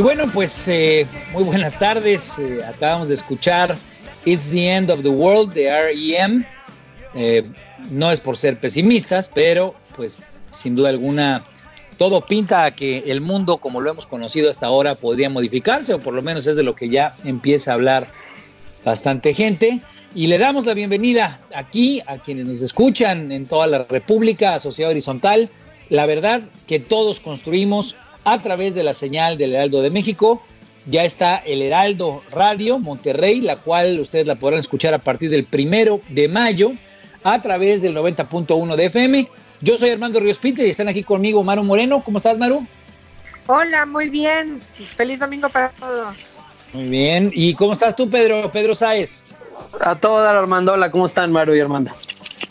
Y bueno, pues eh, muy buenas tardes. Eh, acabamos de escuchar It's the End of the World de REM. Eh, no es por ser pesimistas, pero pues sin duda alguna todo pinta a que el mundo como lo hemos conocido hasta ahora podría modificarse, o por lo menos es de lo que ya empieza a hablar bastante gente. Y le damos la bienvenida aquí a quienes nos escuchan en toda la República, a Sociedad Horizontal. La verdad que todos construimos a través de la señal del Heraldo de México. Ya está el Heraldo Radio Monterrey, la cual ustedes la podrán escuchar a partir del primero de mayo a través del 90.1 de FM. Yo soy Armando Ríos y están aquí conmigo Maru Moreno. ¿Cómo estás, Maru? Hola, muy bien. Feliz domingo para todos. Muy bien. ¿Y cómo estás tú, Pedro? Pedro Sáez. A todo dar, Armando. Hola, ¿cómo están, Maru y Armando?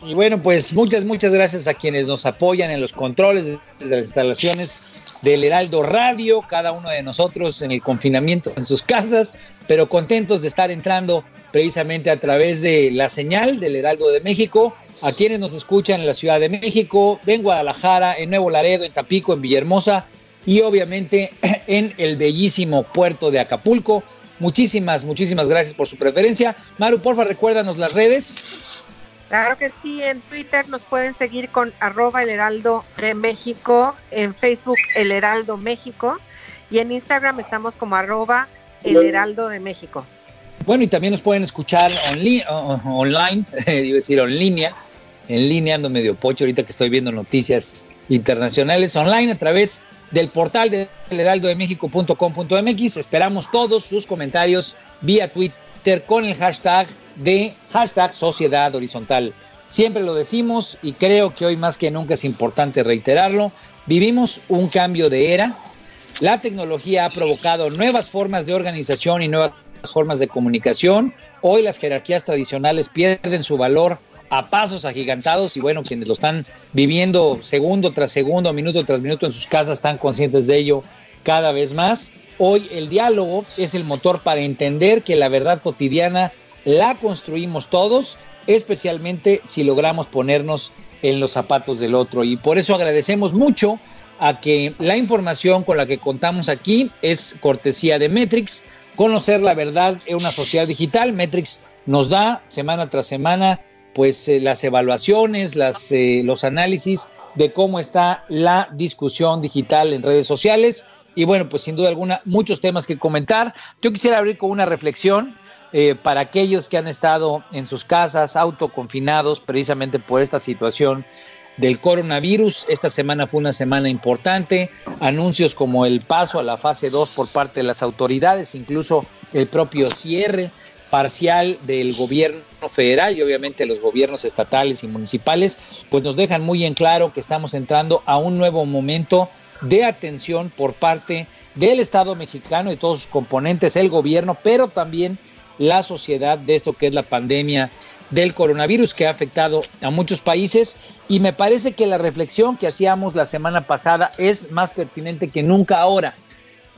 Y bueno, pues muchas, muchas gracias a quienes nos apoyan en los controles desde las instalaciones del Heraldo Radio, cada uno de nosotros en el confinamiento en sus casas, pero contentos de estar entrando precisamente a través de la señal del Heraldo de México, a quienes nos escuchan en la Ciudad de México, en Guadalajara, en Nuevo Laredo, en Tapico, en Villahermosa y obviamente en el bellísimo puerto de Acapulco. Muchísimas, muchísimas gracias por su preferencia. Maru, porfa, recuérdanos las redes. Claro que sí, en Twitter nos pueden seguir con arroba el heraldo de México, en Facebook el heraldo México y en Instagram estamos como arroba el heraldo de México. Bueno, y también nos pueden escuchar online, iba a decir en línea, en línea ando medio pocho ahorita que estoy viendo noticias internacionales online a través del portal de heraldodemexico.com.mx. Esperamos todos sus comentarios vía Twitter con el hashtag de hashtag Sociedad Horizontal. Siempre lo decimos y creo que hoy más que nunca es importante reiterarlo. Vivimos un cambio de era. La tecnología ha provocado nuevas formas de organización y nuevas formas de comunicación. Hoy las jerarquías tradicionales pierden su valor a pasos agigantados y bueno, quienes lo están viviendo segundo tras segundo, minuto tras minuto en sus casas están conscientes de ello cada vez más. Hoy el diálogo es el motor para entender que la verdad cotidiana la construimos todos, especialmente si logramos ponernos en los zapatos del otro. Y por eso agradecemos mucho a que la información con la que contamos aquí es cortesía de Metrix. Conocer la verdad en una sociedad digital. Metrix nos da semana tras semana pues eh, las evaluaciones, eh, los análisis de cómo está la discusión digital en redes sociales. Y bueno, pues sin duda alguna, muchos temas que comentar. Yo quisiera abrir con una reflexión eh, para aquellos que han estado en sus casas autoconfinados precisamente por esta situación del coronavirus. Esta semana fue una semana importante, anuncios como el paso a la fase 2 por parte de las autoridades, incluso el propio cierre parcial del gobierno federal y obviamente los gobiernos estatales y municipales, pues nos dejan muy en claro que estamos entrando a un nuevo momento de atención por parte del Estado mexicano y todos sus componentes, el gobierno, pero también la sociedad de esto que es la pandemia del coronavirus que ha afectado a muchos países y me parece que la reflexión que hacíamos la semana pasada es más pertinente que nunca ahora.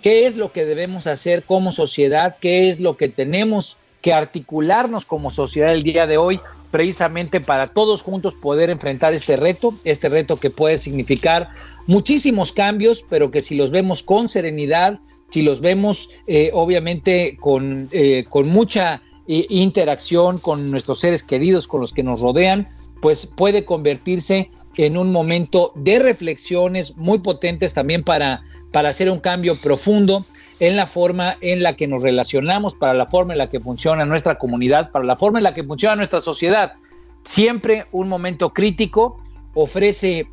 ¿Qué es lo que debemos hacer como sociedad? ¿Qué es lo que tenemos que articularnos como sociedad el día de hoy precisamente para todos juntos poder enfrentar este reto, este reto que puede significar muchísimos cambios, pero que si los vemos con serenidad, si los vemos eh, obviamente con, eh, con mucha eh, interacción con nuestros seres queridos, con los que nos rodean, pues puede convertirse en un momento de reflexiones muy potentes también para, para hacer un cambio profundo en la forma en la que nos relacionamos, para la forma en la que funciona nuestra comunidad, para la forma en la que funciona nuestra sociedad. Siempre un momento crítico ofrece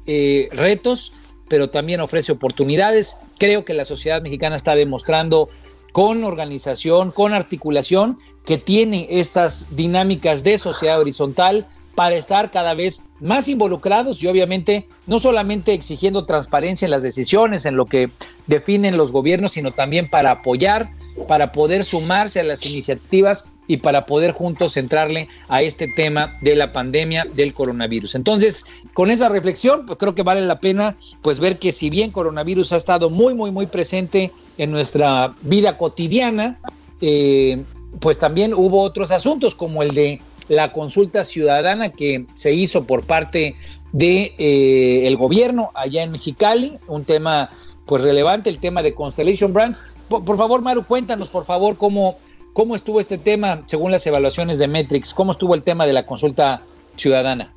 retos, pero también ofrece oportunidades. Creo que la sociedad mexicana está demostrando con organización, con articulación, que tiene estas dinámicas de sociedad horizontal para estar cada vez más involucrados y obviamente no solamente exigiendo transparencia en las decisiones, en lo que definen los gobiernos, sino también para apoyar, para poder sumarse a las iniciativas y para poder juntos centrarle a este tema de la pandemia del coronavirus. Entonces, con esa reflexión, pues creo que vale la pena pues ver que si bien coronavirus ha estado muy, muy, muy presente en nuestra vida cotidiana, eh, pues también hubo otros asuntos como el de la consulta ciudadana que se hizo por parte de eh, gobierno allá en Mexicali, un tema pues relevante, el tema de Constellation Brands. Por, favor, Maru, cuéntanos, por favor, cómo, cómo estuvo este tema según las evaluaciones de Metrix, cómo estuvo el tema de la consulta ciudadana.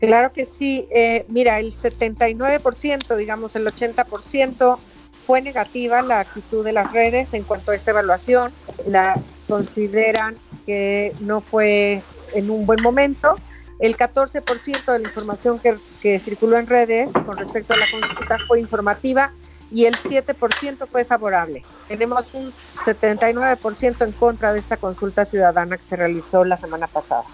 Claro que sí. Eh, mira, el 79%, digamos el 80%, fue negativa la actitud de las redes en cuanto a esta evaluación. La consideran que no fue en un buen momento. El 14% de la información que, que, circuló en redes con respecto a la consulta fue informativa y el 7% fue favorable. Tenemos un 79% en contra de esta consulta ciudadana que se realizó la semana pasada.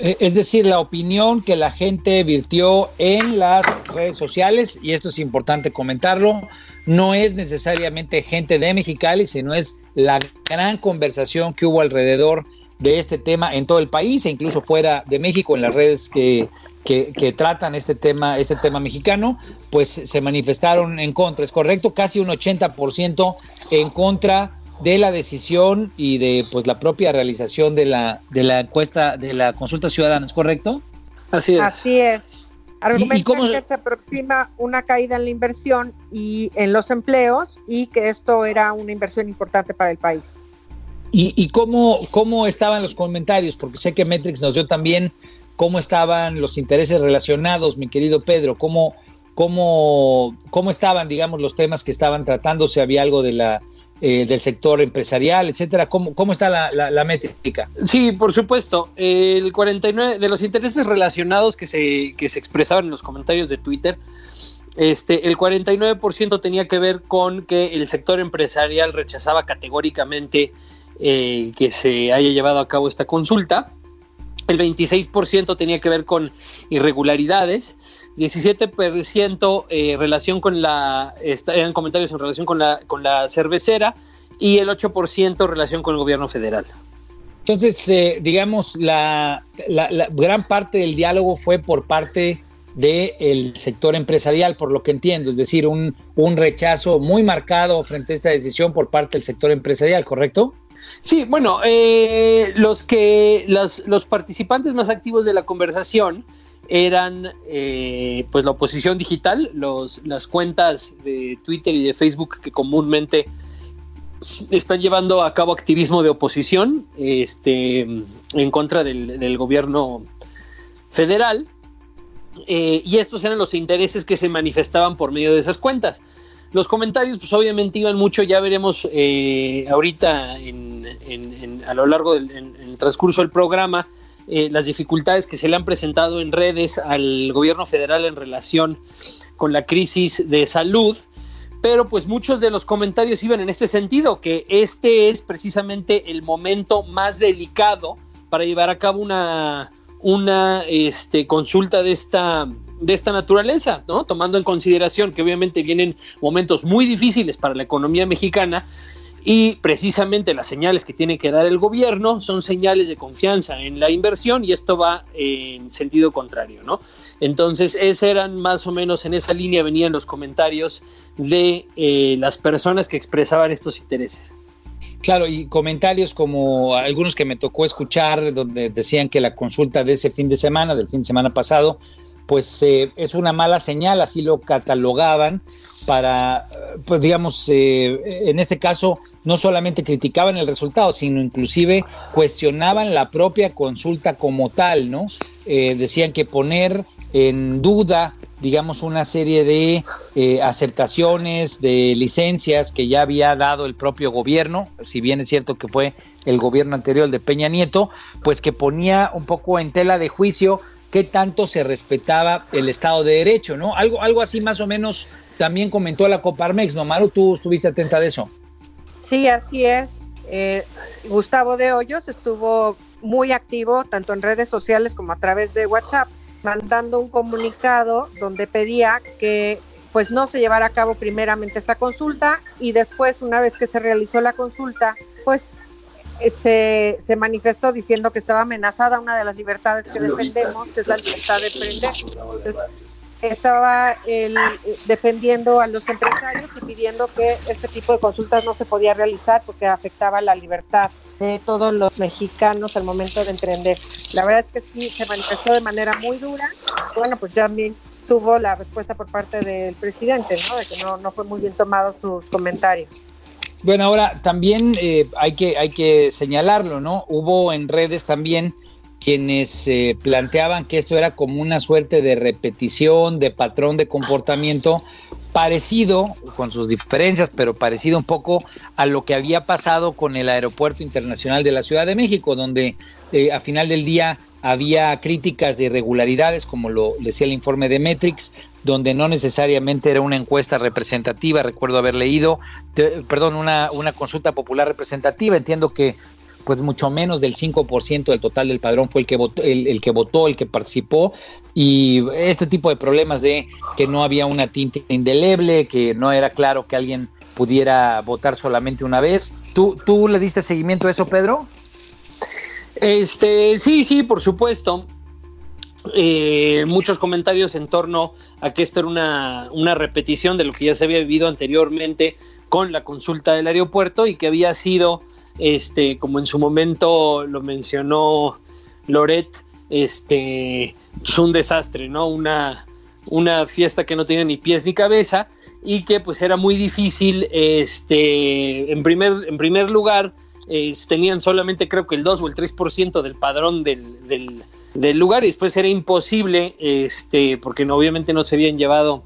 Eh, es decir, la opinión que la gente virtió en las redes sociales, y esto es importante comentarlo, no es necesariamente gente de Mexicali, sino es la gran conversación que hubo alrededor de este tema en todo el país e incluso fuera de México en las redes que, que, que, tratan este tema, este tema mexicano, pues se manifestaron en contra, es correcto, casi un 80% en contra de la decisión y de pues la propia realización de la de la encuesta de la consulta ciudadana, ¿es correcto? Así es. Así es. Argumentan cómo... que se aproxima una caída en la inversión y en los empleos y que esto era una inversión importante para el país. ¿Y, y cómo, cómo estaban los comentarios? Porque sé que Metrix nos dio también cómo estaban los intereses relacionados, mi querido Pedro, cómo, cómo, cómo estaban, digamos, los temas que estaban tratando, si había algo de la, eh, del sector empresarial, etcétera. ¿Cómo, cómo está la, la, métrica? Sí, por supuesto. El 49 de los intereses relacionados que se, que se expresaban en los comentarios de Twitter, este, el 49% tenía que ver con que el sector empresarial rechazaba categóricamente eh, que se haya llevado a cabo esta consulta. El 26% tenía que ver con irregularidades 17% eh, relación con la, eran comentarios en relación con la, con la cervecera y el 8% relación con el gobierno federal. Entonces, eh, digamos, la, la, gran parte del diálogo fue por parte del sector empresarial, por lo que entiendo, es decir, un, un rechazo muy marcado frente a esta decisión por parte del sector empresarial, ¿correcto? Sí, bueno, eh, los que los, los participantes más activos de la conversación eran eh, pues la oposición digital, los, las cuentas de Twitter y de Facebook que comúnmente están llevando a cabo activismo de oposición este, en contra del, gobierno federal. Eh, y estos eran los intereses que se manifestaban por medio de esas cuentas. Los comentarios, pues obviamente iban mucho, ya veremos eh, ahorita a lo largo del transcurso del programa, eh, las dificultades que se le han presentado en redes al gobierno federal en relación con la crisis de salud, pero pues muchos de los comentarios iban en este sentido, que este es precisamente el momento más delicado para llevar a cabo una, una este, consulta de esta, de esta naturaleza, ¿no? Tomando en consideración que obviamente vienen momentos muy difíciles para la economía mexicana y precisamente las señales que tiene que dar el gobierno son señales de confianza en la inversión y esto va en sentido contrario, ¿no? Entonces, ese eran más o menos en esa línea venían los comentarios de eh, las personas que expresaban estos intereses. Claro, y comentarios como algunos que me tocó escuchar, donde decían que la consulta de ese fin de semana, del fin de semana pasado, pues eh, es una mala señal, así lo catalogaban para, pues digamos, eh, en este caso no solamente criticaban el resultado, sino inclusive cuestionaban la propia consulta como tal, ¿no? Eh, decían que poner en duda, digamos, una serie de aceptaciones, de licencias que ya había dado el propio gobierno, si bien es cierto que fue el gobierno anterior de Peña Nieto, pues que ponía un poco en tela de juicio qué tanto se respetaba el Estado de Derecho, ¿no? Algo, algo así más o menos también comentó la Coparmex, ¿no, Maru? ¿Tú estuviste atenta de eso? Sí, así es. Eh, Gustavo de Hoyos estuvo muy activo tanto en redes sociales como a través de WhatsApp, mandando un comunicado donde pedía que pues no se llevara a cabo primeramente esta consulta y después, una vez que se realizó la consulta, pues se, se, manifestó diciendo que estaba amenazada una de las libertades que defendemos, que es la libertad de emprender. Estaba él eh, defendiendo a los empresarios y pidiendo que este tipo de consultas no se podía realizar porque afectaba la libertad de todos los mexicanos al momento de emprender. La verdad es que sí, se manifestó de manera muy dura. Bueno, pues también tuvo la respuesta por parte del presidente, ¿no? De que no, no fue muy bien tomado sus comentarios. Bueno, ahora también eh, hay, que, hay que señalarlo, ¿no? Hubo en redes también quienes eh, planteaban que esto era como una suerte de repetición, de patrón de comportamiento parecido, con sus diferencias, pero parecido un poco a lo que había pasado con el Aeropuerto Internacional de la Ciudad de México, donde eh, a final del día había críticas de irregularidades, como lo decía el informe de Metrix, donde no necesariamente era una encuesta representativa, recuerdo haber leído, perdón, una, una consulta popular representativa, entiendo que pues mucho menos del 5% del total del padrón fue el que votó, el, que votó, el que participó, y este tipo de problemas de que no había una tinta indeleble, que no era claro que alguien pudiera votar solamente una vez. ¿Tú, tú le diste seguimiento a eso, Pedro? Este, sí, sí, por supuesto. Eh, muchos comentarios en torno a que esto era una, una, repetición de lo que ya se había vivido anteriormente con la consulta del aeropuerto y que había sido, este, como en su momento lo mencionó Loret, este, pues un desastre, ¿no? Una, una fiesta que no tenía ni pies ni cabeza y que pues era muy difícil, este, en primer, en primer lugar, tenían solamente creo que el 2 o el 3% del padrón del, del, lugar y después era imposible, este, porque obviamente no se habían llevado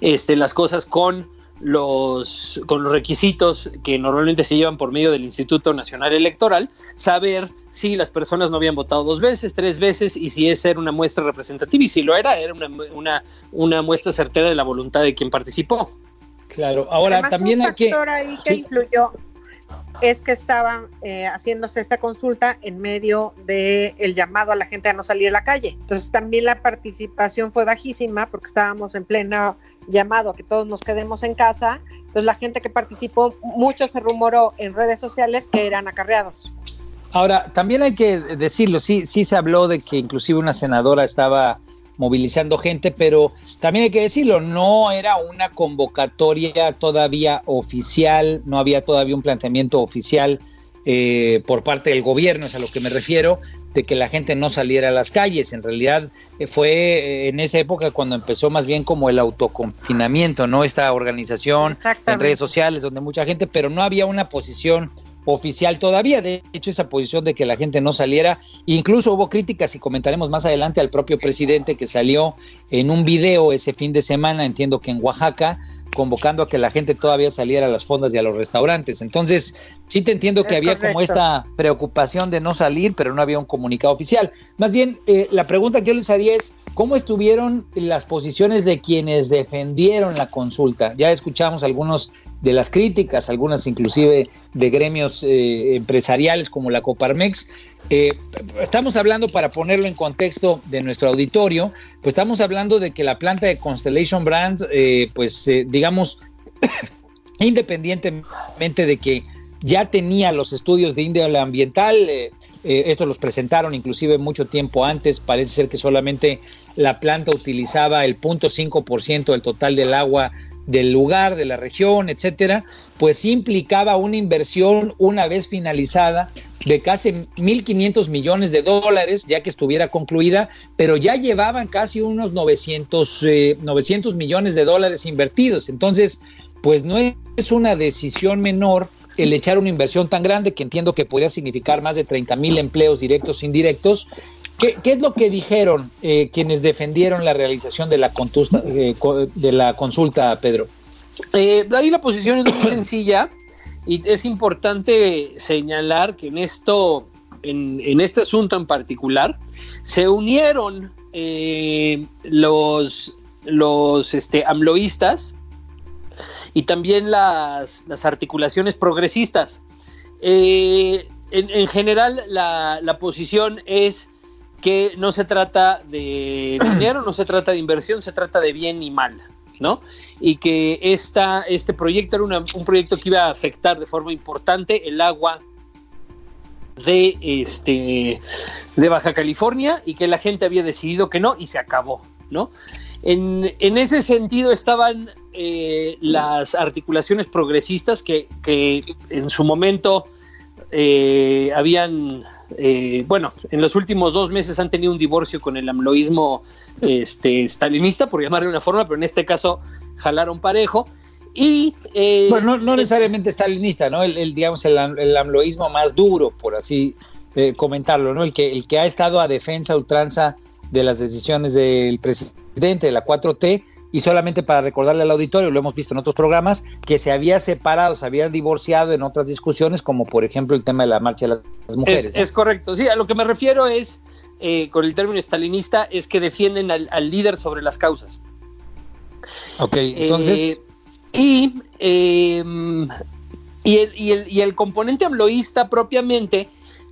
este, las cosas con los, con los requisitos que normalmente se llevan por medio del Instituto Nacional Electoral, saber si las personas no habían votado dos veces, tres veces y si esa era una muestra representativa y si lo era, era una, una, una muestra certera de la voluntad de quien participó. Claro, ahora también hay que... Ahí que influyó es que estaban eh, haciéndose esta consulta en medio del el llamado a la gente a no salir a la calle. Entonces también la participación fue bajísima porque estábamos en pleno llamado a que todos nos quedemos en casa. Entonces la gente que participó, mucho se rumoró en redes sociales que eran acarreados. Ahora, también hay que decirlo, sí, sí se habló de que inclusive una senadora estaba movilizando gente, pero también hay que decirlo, no era una convocatoria todavía oficial, no había todavía un planteamiento oficial eh, por parte del gobierno, es a lo que me refiero, de que la gente no saliera a las calles. En realidad eh, fue eh, en esa época cuando empezó más bien como el autoconfinamiento, ¿no? Esta organización en redes sociales donde mucha gente, pero no había una posición oficial todavía. De hecho, esa posición de que la gente no saliera, incluso hubo críticas y comentaremos más adelante al propio presidente que salió en un video ese fin de semana, entiendo que en Oaxaca, convocando a que la gente todavía saliera a las fondas y a los restaurantes. Entonces, sí te entiendo que había como esta preocupación de no salir, pero no había un comunicado oficial. Más bien, eh, la pregunta que yo les haría es, ¿cómo estuvieron las posiciones de quienes defendieron la consulta? Ya escuchamos algunos de las críticas, algunas inclusive de gremios eh, empresariales como la Coparmex. Eh, estamos hablando, para ponerlo en contexto de nuestro auditorio, pues estamos hablando de que la planta de Constellation Brand, eh, pues digamos, independientemente de que ya tenía los estudios de índole ambiental, eh, estos los presentaron inclusive mucho tiempo antes, parece ser que solamente la planta utilizaba el 0.5% del total del agua del lugar, de la región, etcétera, pues implicaba una inversión una vez finalizada de casi 1.500 millones de dólares, ya que estuviera concluida, pero ya llevaban casi unos 900, 900 eh, millones de dólares invertidos. Entonces, pues no es una decisión menor el echar una inversión tan grande que entiendo que podría significar más de 30 mil empleos directos e indirectos. ¿Qué, es lo que dijeron eh, quienes defendieron la realización de la, eh, de la consulta, Pedro? Eh, ahí la posición es muy sencilla y es importante señalar que en esto, en, este asunto en particular, se unieron los, los este, amloístas y también las, articulaciones progresistas. En, general, la, posición es que no se trata de dinero, no se trata de inversión, se trata de bien y mal, ¿no? Y que esta, este proyecto era un proyecto que iba a afectar de forma importante el agua de, este, de Baja California y que la gente había decidido que no y se acabó, ¿no? En, ese sentido estaban eh, las articulaciones progresistas que, en su momento eh, habían, eh, bueno, en los últimos dos meses han tenido un divorcio con el amloísmo este, stalinista, por llamarle de una forma, pero en este caso jalaron parejo. Y, bueno, no, necesariamente stalinista, ¿no? El, digamos, el, el, amloísmo más duro, por así comentarlo, ¿no? El que, el que ha estado a defensa ultranza de las decisiones del presidente de la 4T y solamente para recordarle al auditorio, lo hemos visto en otros programas, que se había separado, se había divorciado en otras discusiones, como por ejemplo el tema de la marcha de las mujeres. Es, correcto, sí, a lo que me refiero es, eh, con el término estalinista, es que defienden al, líder sobre las causas. Ok, entonces... Eh, em, y, el, y, el, y el componente amloísta propiamente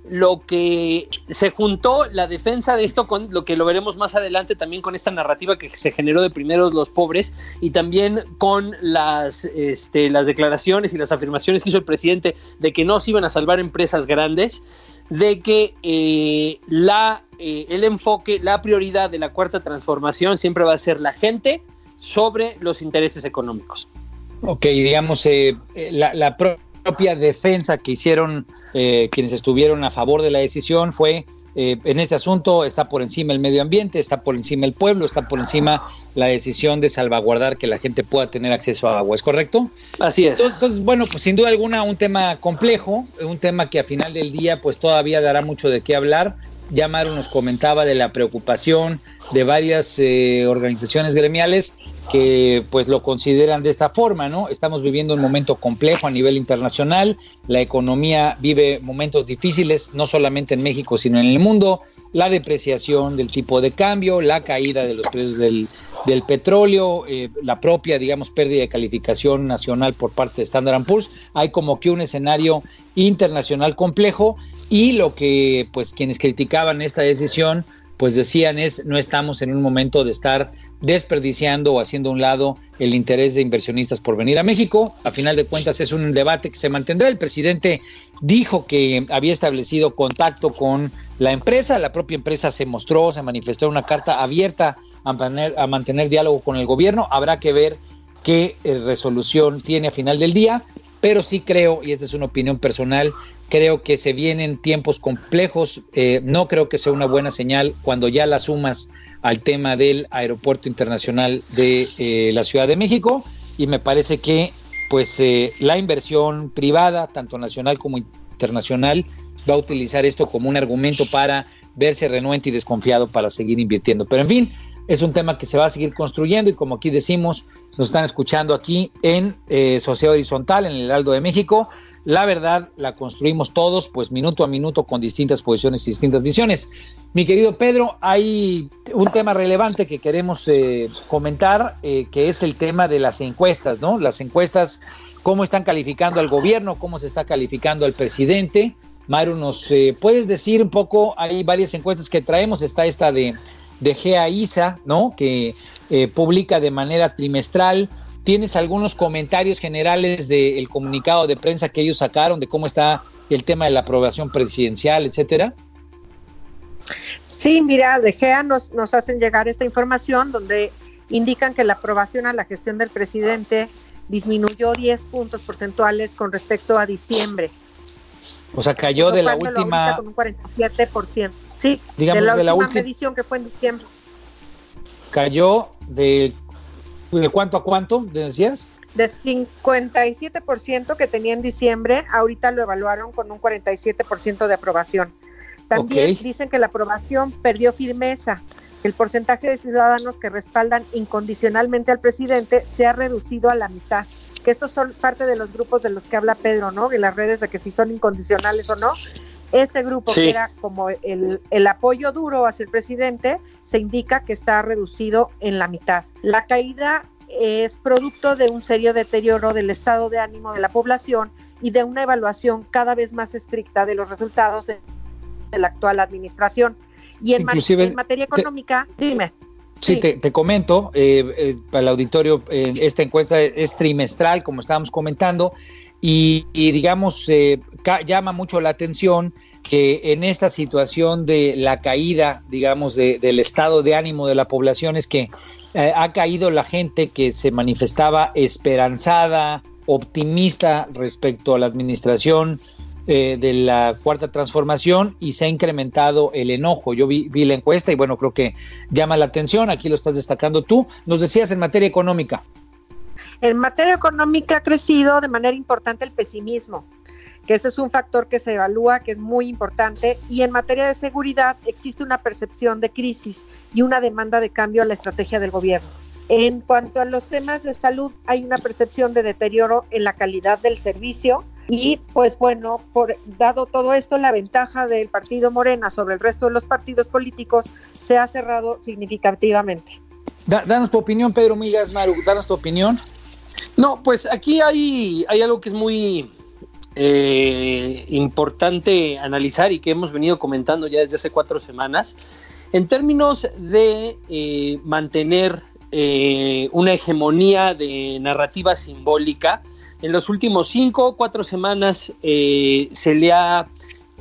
lo que se juntó la defensa de esto con lo que lo veremos más adelante también con esta narrativa que se generó de primeros los pobres y también con las, este, las declaraciones y las afirmaciones que hizo el presidente de que no se iban a salvar empresas grandes, de que eh, la, eh, el enfoque, la prioridad de la cuarta transformación siempre va a ser la gente sobre los intereses económicos. Ok, digamos, eh, la, la propia defensa que hicieron eh, quienes estuvieron a favor de la decisión fue eh, en este asunto está por encima el medio ambiente, está por encima el pueblo, está por encima la decisión de salvaguardar que la gente pueda tener acceso a agua, ¿es correcto? Así es. Entonces, bueno, pues sin duda alguna un tema complejo, un tema que a final del día pues todavía dará mucho de qué hablar. Ya Maru nos comentaba de la preocupación de varias eh, organizaciones gremiales que pues lo consideran de esta forma, ¿no? Estamos viviendo un momento complejo a nivel internacional, la economía vive momentos difíciles, no solamente en México, sino en el mundo, la depreciación del tipo de cambio, la caída de los precios del, petróleo, eh, la propia, digamos, pérdida de calificación nacional por parte de Standard Poor's, hay como que un escenario internacional complejo y lo que pues quienes criticaban esta decisión pues decían es no estamos en un momento de estar desperdiciando o haciendo a un lado el interés de inversionistas por venir a México. A final de cuentas es un debate que se mantendrá. El presidente dijo que había establecido contacto con la empresa, la propia empresa se mostró, se manifestó una carta abierta a mantener, a mantener diálogo con el gobierno. Habrá que ver qué eh, resolución tiene a final del día pero sí creo, y esta es una opinión personal, creo que se vienen tiempos complejos, eh, no creo que sea una buena señal cuando ya la sumas al tema del aeropuerto internacional de eh, la Ciudad de México y me parece que pues eh, la inversión privada, tanto nacional como internacional, va a utilizar esto como un argumento para verse renuente y desconfiado para seguir invirtiendo. Pero en fin, es un tema que se va a seguir construyendo y como aquí decimos, nos están escuchando aquí en Sociedad Horizontal, en el Heraldo de México. La verdad la construimos todos, pues minuto a minuto con distintas posiciones y distintas visiones. Mi querido Pedro, hay un tema relevante que queremos eh, comentar, eh, que es el tema de las encuestas, ¿no? Las encuestas, cómo están calificando al gobierno, cómo se está calificando al presidente. Maru, ¿nos puedes decir un poco? Hay varias encuestas que traemos, está esta de de GEA ¿no? Que eh, publica de manera trimestral. ¿Tienes algunos comentarios generales del comunicado de prensa que ellos sacaron de cómo está el tema de la aprobación presidencial, etcétera? Sí, mira, de GEA nos, nos hacen llegar esta información donde indican que la aprobación a la gestión del presidente disminuyó 10 puntos porcentuales con respecto a diciembre. O sea, cayó de la última. Con un 47%. Sí, digamos, de la de la última última- medición que fue en diciembre. Cayó de. ¿De cuánto a cuánto? ¿Decías? De 57% que tenía en diciembre, ahorita lo evaluaron con un 47% de aprobación. También dicen que la aprobación perdió firmeza, el porcentaje de ciudadanos que respaldan incondicionalmente al presidente se ha reducido a la mitad. Que estos son parte de los grupos de los que habla Pedro, ¿no? En las redes de que si son incondicionales o no. Este grupo Sí. que era como el, el apoyo duro hacia el presidente, se indica que está reducido en la mitad. La caída es producto de un serio deterioro del estado de ánimo de la población y de una evaluación cada vez más estricta de los resultados de, de la actual administración. Y en, ma- en materia te- económica, dime. Sí, Sí. Te, te comento, eh, eh, para el auditorio, eh, esta encuesta es trimestral, como estábamos comentando, y, digamos, eh, llama mucho la atención que en esta situación de la caída, digamos, de- del estado de ánimo de la población es que eh, ha caído la gente que se manifestaba esperanzada, optimista respecto a la administración eh, de la cuarta transformación y se ha incrementado el enojo. Yo vi la encuesta y bueno, creo que llama la atención, aquí lo estás destacando tú. Nos decías en materia económica. En materia económica ha crecido de manera importante el pesimismo, que ese es un factor que se evalúa, que es muy importante, y en materia de seguridad existe una percepción de crisis y una demanda de cambio a la estrategia del gobierno. En cuanto a los temas de salud, hay una percepción de deterioro en la calidad del servicio y pues bueno, por dado todo esto, la ventaja del partido Morena sobre el resto de los partidos políticos se ha cerrado significativamente. Da- danos tu opinión, Pedro Migas Maru, danos tu opinión. No, pues aquí hay, hay algo que es muy eh, importante analizar y que hemos venido comentando ya desde hace cuatro semanas. En términos de eh, mantener eh, una hegemonía de narrativa simbólica, en los últimos cinco o cuatro semanas eh, se le ha,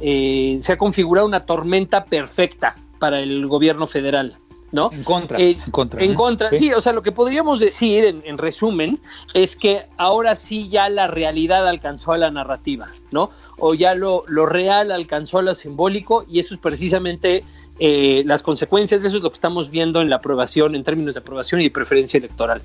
se ha configurado una tormenta perfecta para el gobierno federal, ¿no? En contra. Eh, en contra. En ¿no? contra, sí. o sea, lo que podríamos decir en, en resumen es que ahora sí ya la realidad alcanzó a la narrativa, ¿no? O ya lo, lo real alcanzó a lo simbólico y eso es precisamente eh, las consecuencias, eso es lo que estamos viendo en la aprobación, en términos de aprobación y de preferencia electoral.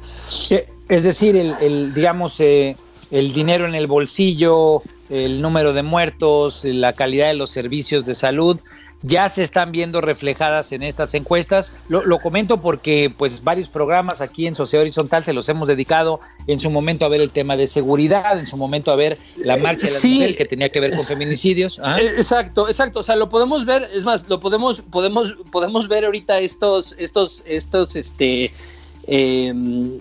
Eh, Es decir, el, el, digamos, eh, el dinero en el bolsillo, el número de muertos, la calidad de los servicios de salud, ya se están viendo reflejadas en estas encuestas. Lo, lo comento porque pues varios programas aquí en Sociedad Horizontal se los hemos dedicado en su momento a ver el tema de seguridad, en su momento a ver la marcha de las Sí. mujeres que tenía que ver con feminicidios. Ah, Eh, Exacto, exacto. O sea, lo podemos ver, es más, lo podemos, podemos, podemos ver ahorita estos, estos, estos, este, eh,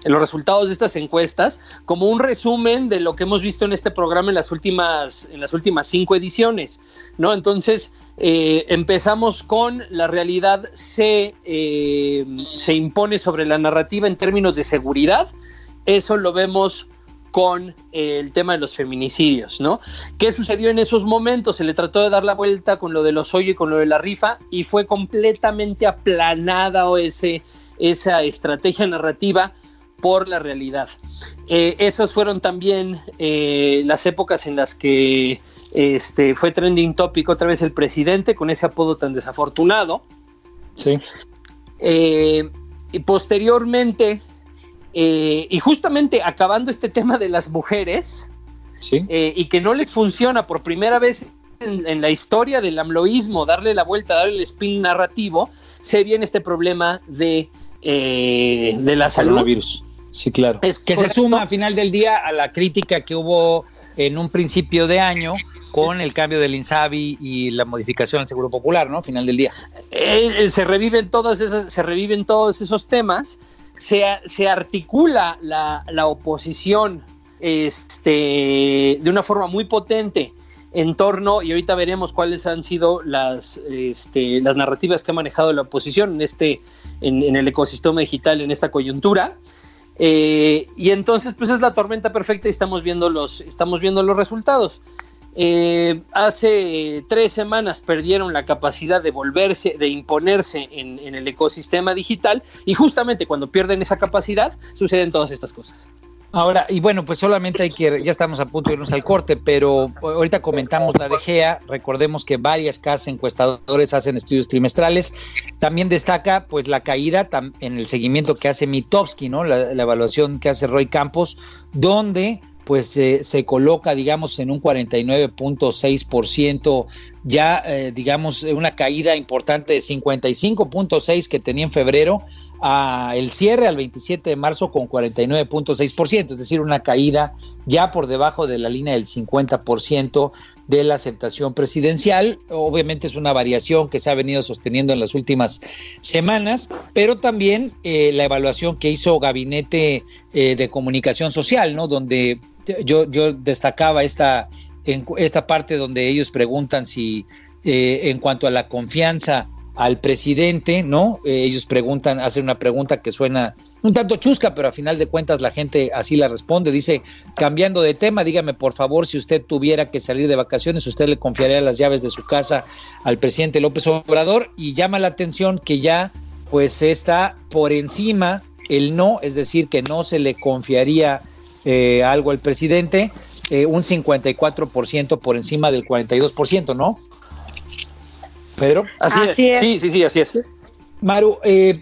los resultados de estas encuestas como un resumen de lo que hemos visto en este programa en las últimas, en las últimas cinco ediciones, ¿no? Entonces, eh, empezamos con la realidad se, eh, se impone sobre la narrativa en términos de seguridad. Eso lo vemos con el tema de los feminicidios, ¿no? ¿Qué sucedió en esos momentos? Se le trató de dar la vuelta con lo de los hoyo y con lo de la rifa y fue completamente aplanada ese, esa estrategia narrativa por la realidad. Eh, esas fueron también eh, las épocas en las que este, fue trending topic otra vez el presidente con ese apodo tan desafortunado. sí. Eh, y posteriormente, y justamente acabando este tema de las mujeres, Sí. y que no les funciona por primera vez en, en la historia del amloísmo, darle la vuelta, darle el spin narrativo, se viene este problema de, eh, de la salud. Coronavirus. Sí, claro. Es que se suma a final del día a la crítica que hubo en un principio de año con el cambio del INSABI y la modificación al Seguro Popular, ¿no? Final del día. Eh, eh, se reviven todas esas, se reviven todos esos temas, se, se articula la, la oposición este, de una forma muy potente en torno, y ahorita veremos cuáles han sido las, este, las narrativas que ha manejado la oposición en, este, en, el ecosistema digital, en esta coyuntura. Eh, y entonces, pues es la tormenta perfecta y estamos viendo los, estamos viendo los resultados. eh, hace tres semanas perdieron la capacidad de volverse, de imponerse en, el ecosistema digital y justamente cuando pierden esa capacidad suceden todas estas cosas. Ahora, y bueno, pues solamente hay que, ya estamos a punto de irnos al corte, pero ahorita comentamos la de GEA, recordemos que varias casas encuestadores hacen estudios trimestrales, también destaca pues la caída en el seguimiento que hace Mitowski, ¿no? La, la evaluación que hace Roy Campos, donde pues eh, se coloca, digamos, en un 49.6%, ya, eh, digamos, una caída importante de 55.6% que tenía en febrero, a el cierre al 27 de marzo con 49.6%, es decir, una caída ya por debajo de la línea del 50% de la aceptación presidencial. Obviamente es una variación que se ha venido sosteniendo en las últimas semanas, pero también eh, la evaluación que hizo Gabinete de Comunicación Social, ¿no? Donde yo, destacaba esta, esta parte donde ellos preguntan si eh, en cuanto a la confianza al presidente, ¿no? Eh, ellos preguntan, hacen una pregunta que suena un tanto chusca, pero a final de cuentas la gente así la responde. Dice, cambiando de tema, dígame por favor, si usted tuviera que salir de vacaciones, ¿usted le confiaría las llaves de su casa al presidente López Obrador? Y llama la atención que ya pues está por encima el no, es decir, que no se le confiaría eh, algo al presidente, eh, un 54% por encima del 42%, ¿no? Pedro. Así, es. Sí, sí, sí, así es. Maru, eh,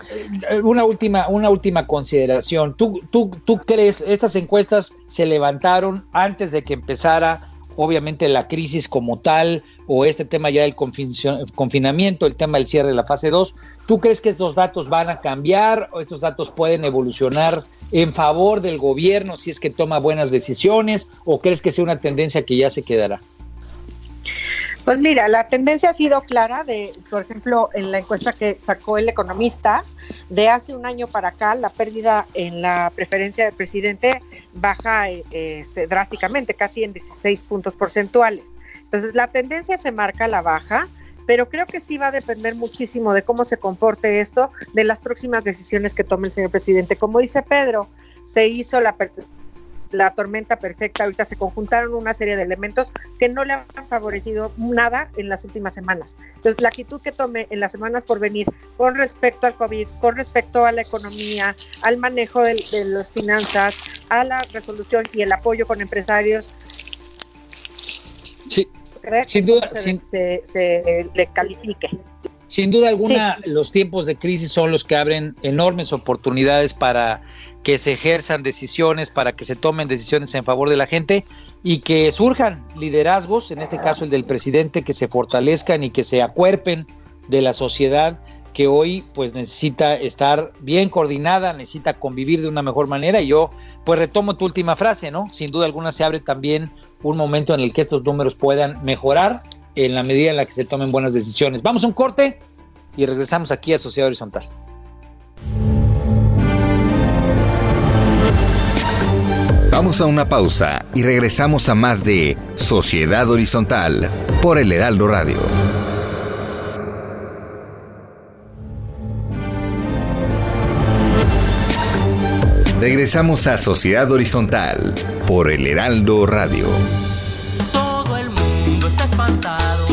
una, última, una última consideración. ¿Tú, tú, ¿Tú crees, estas encuestas se levantaron antes de que empezara obviamente la crisis como tal o este tema ya del confinamiento, el tema del cierre de la fase 2, ¿tú crees que estos datos van a cambiar o estos datos pueden evolucionar en favor del gobierno si es que toma buenas decisiones o crees que sea una tendencia que ya se quedará? Pues mira, la tendencia ha sido clara de, por ejemplo, en la encuesta que sacó el economista, de hace un año para acá, la pérdida en la preferencia del presidente baja eh, este, drásticamente, casi en 16 puntos porcentuales. Entonces, la tendencia se marca a la baja, pero creo que sí va a depender muchísimo de cómo se comporte esto, de las próximas decisiones que tome el señor presidente. Como dice Pedro, se hizo la la tormenta perfecta, ahorita se conjuntaron una serie de elementos que no le han favorecido nada en las últimas semanas. Entonces, la actitud que tome en las semanas por venir con respecto al COVID, con respecto a la economía, al manejo de, las finanzas, a la resolución y el apoyo con empresarios. Sí, sin duda, se, le califique. Sin duda alguna, los tiempos de crisis son los que abren enormes oportunidades para que se ejerzan decisiones, para que se tomen decisiones en favor de la gente y que surjan liderazgos, en este caso el del presidente, que se fortalezcan y que se acuerpen de la sociedad que hoy pues necesita estar bien coordinada, necesita convivir de una mejor manera y yo pues retomo tu última frase, ¿no? Sin duda alguna se abre también un momento en el que estos números puedan mejorar en la medida en la que se tomen buenas decisiones. Vamos a un corte y regresamos aquí a Sociedad Horizontal. Vamos a una pausa y regresamos a más de Sociedad Horizontal por el Heraldo Radio. Regresamos a Sociedad Horizontal por el Heraldo Radio. Todo el mundo está espantado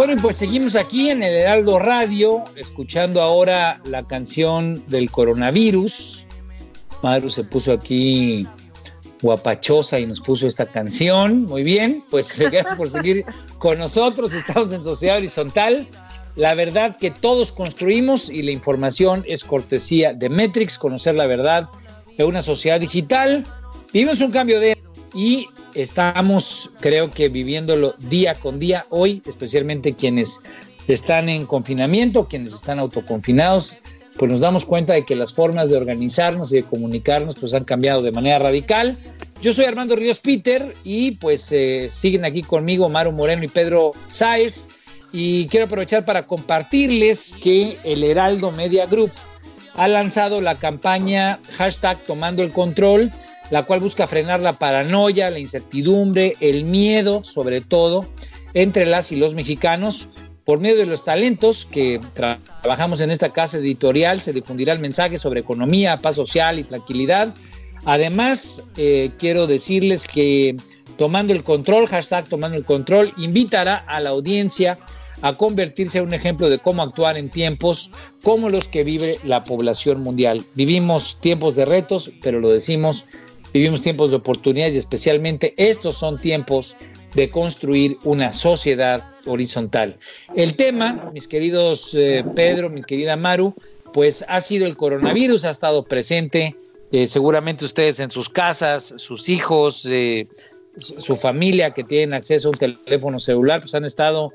Bueno, pues seguimos aquí en el Heraldo Radio, escuchando ahora la canción del coronavirus. Maru se puso aquí guapachosa y nos puso esta canción. Muy bien, pues gracias por seguir con nosotros. Estamos en Sociedad Horizontal. La verdad que todos construimos y la información es cortesía de Metrix, conocer la verdad de una sociedad digital. Vivimos un cambio de y estamos, creo que viviéndolo día con día hoy, especialmente quienes están en confinamiento, quienes están autoconfinados, pues nos damos cuenta de que las formas de organizarnos y de comunicarnos pues han cambiado de manera radical. Yo soy Armando Ríos Peter y pues eh, siguen aquí conmigo Maru Moreno y Pedro Sáez y quiero aprovechar para compartirles que el Heraldo Media Group ha lanzado la campaña hashtag tomando el control la cual busca frenar la paranoia, la incertidumbre, el miedo, sobre todo, entre las y los mexicanos. Por medio de los talentos que tra- trabajamos en esta casa editorial, se difundirá el mensaje sobre economía, paz social y tranquilidad. Además, eh, quiero decirles que tomando el control, hashtag tomando el control, invitará a la audiencia a convertirse en un ejemplo de cómo actuar en tiempos como los que vive la población mundial. Vivimos tiempos de retos, pero lo decimos, vivimos tiempos de oportunidades y especialmente estos son tiempos de construir una sociedad horizontal. El tema, mis queridos eh, Pedro, mi querida Maru, pues ha sido el coronavirus, ha estado presente, eh, seguramente ustedes en sus casas, sus hijos, eh, su familia que tienen acceso a un teléfono celular, pues han estado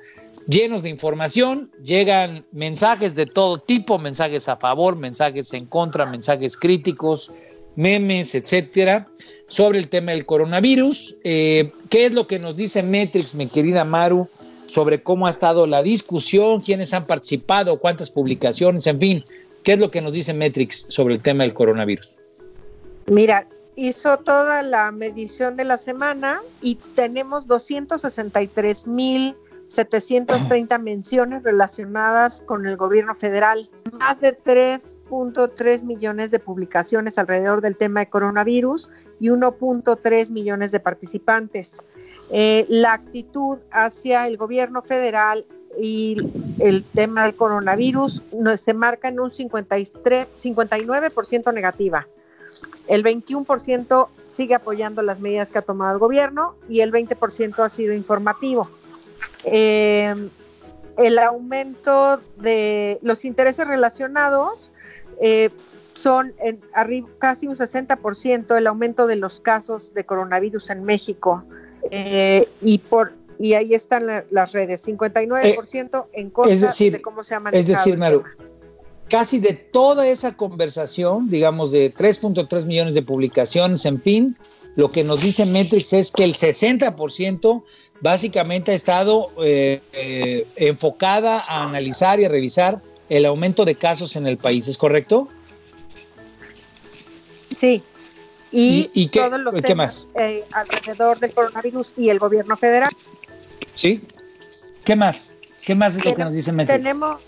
llenos de información, llegan mensajes de todo tipo, mensajes a favor, mensajes en contra, mensajes críticos, memes, etcétera, sobre el tema del coronavirus. Eh, ¿Qué es lo que nos dice Metrix, mi querida Maru, sobre cómo ha estado la discusión, quiénes han participado, cuántas publicaciones, en fin? ¿Qué es lo que nos dice Metrix sobre el tema del coronavirus? Mira, hizo toda la medición de la semana y tenemos 263.730 menciones relacionadas con el gobierno federal, más de 3.3 millones de publicaciones alrededor del tema de coronavirus y 1.3 millones de participantes. Eh, la actitud hacia el gobierno federal y el tema del coronavirus se marca en un 53, 59% negativa. El 21% sigue apoyando las medidas que ha tomado el gobierno y el 20% ha sido informativo. Eh, el aumento de los intereses relacionados eh, son en arriba, casi un 60% el aumento de los casos de coronavirus en México. Eh, y por y ahí están la- las redes, 59% en contra es decir, de cómo se ha manejado Es decir, Maru, casi de toda esa conversación, digamos de 3.3 millones de publicaciones, en fin, lo que nos dice Metrix es que el 60% básicamente ha estado eh, eh, enfocada a analizar y a revisar el aumento de casos en el país, ¿es correcto? Sí. Y, ¿Y- y qué- todos los qué temas eh, alrededor del coronavirus y el gobierno federal. Sí. ¿Qué más? ¿Qué más es lo que nos dice Metrix? Tenemos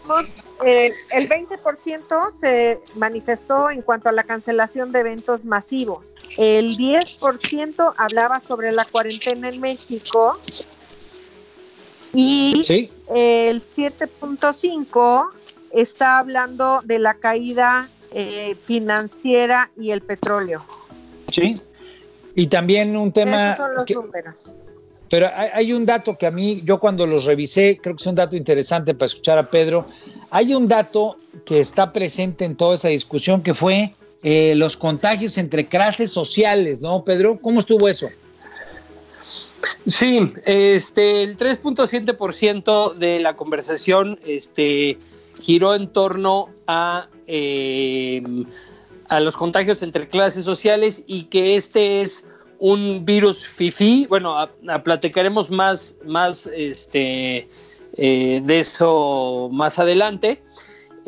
eh, el 20% se manifestó en cuanto a la cancelación de eventos masivos. El 10% hablaba sobre la cuarentena en México y Sí. el 7.5 está hablando de la caída eh, financiera y el petróleo. Sí. Y también un tema Esos son los que- números. Pero hay, un dato que a mí, yo cuando los revisé, creo que es un dato interesante para escuchar a Pedro. Hay un dato que está presente en toda esa discusión que fue eh, los contagios entre clases sociales, ¿no, Pedro? ¿Cómo estuvo eso? Sí, este, el 3.7% de la conversación este, giró en torno a, eh, a los contagios entre clases sociales y que este es un virus FIFI. Bueno, platicaremos más, más este, eh, de eso más adelante.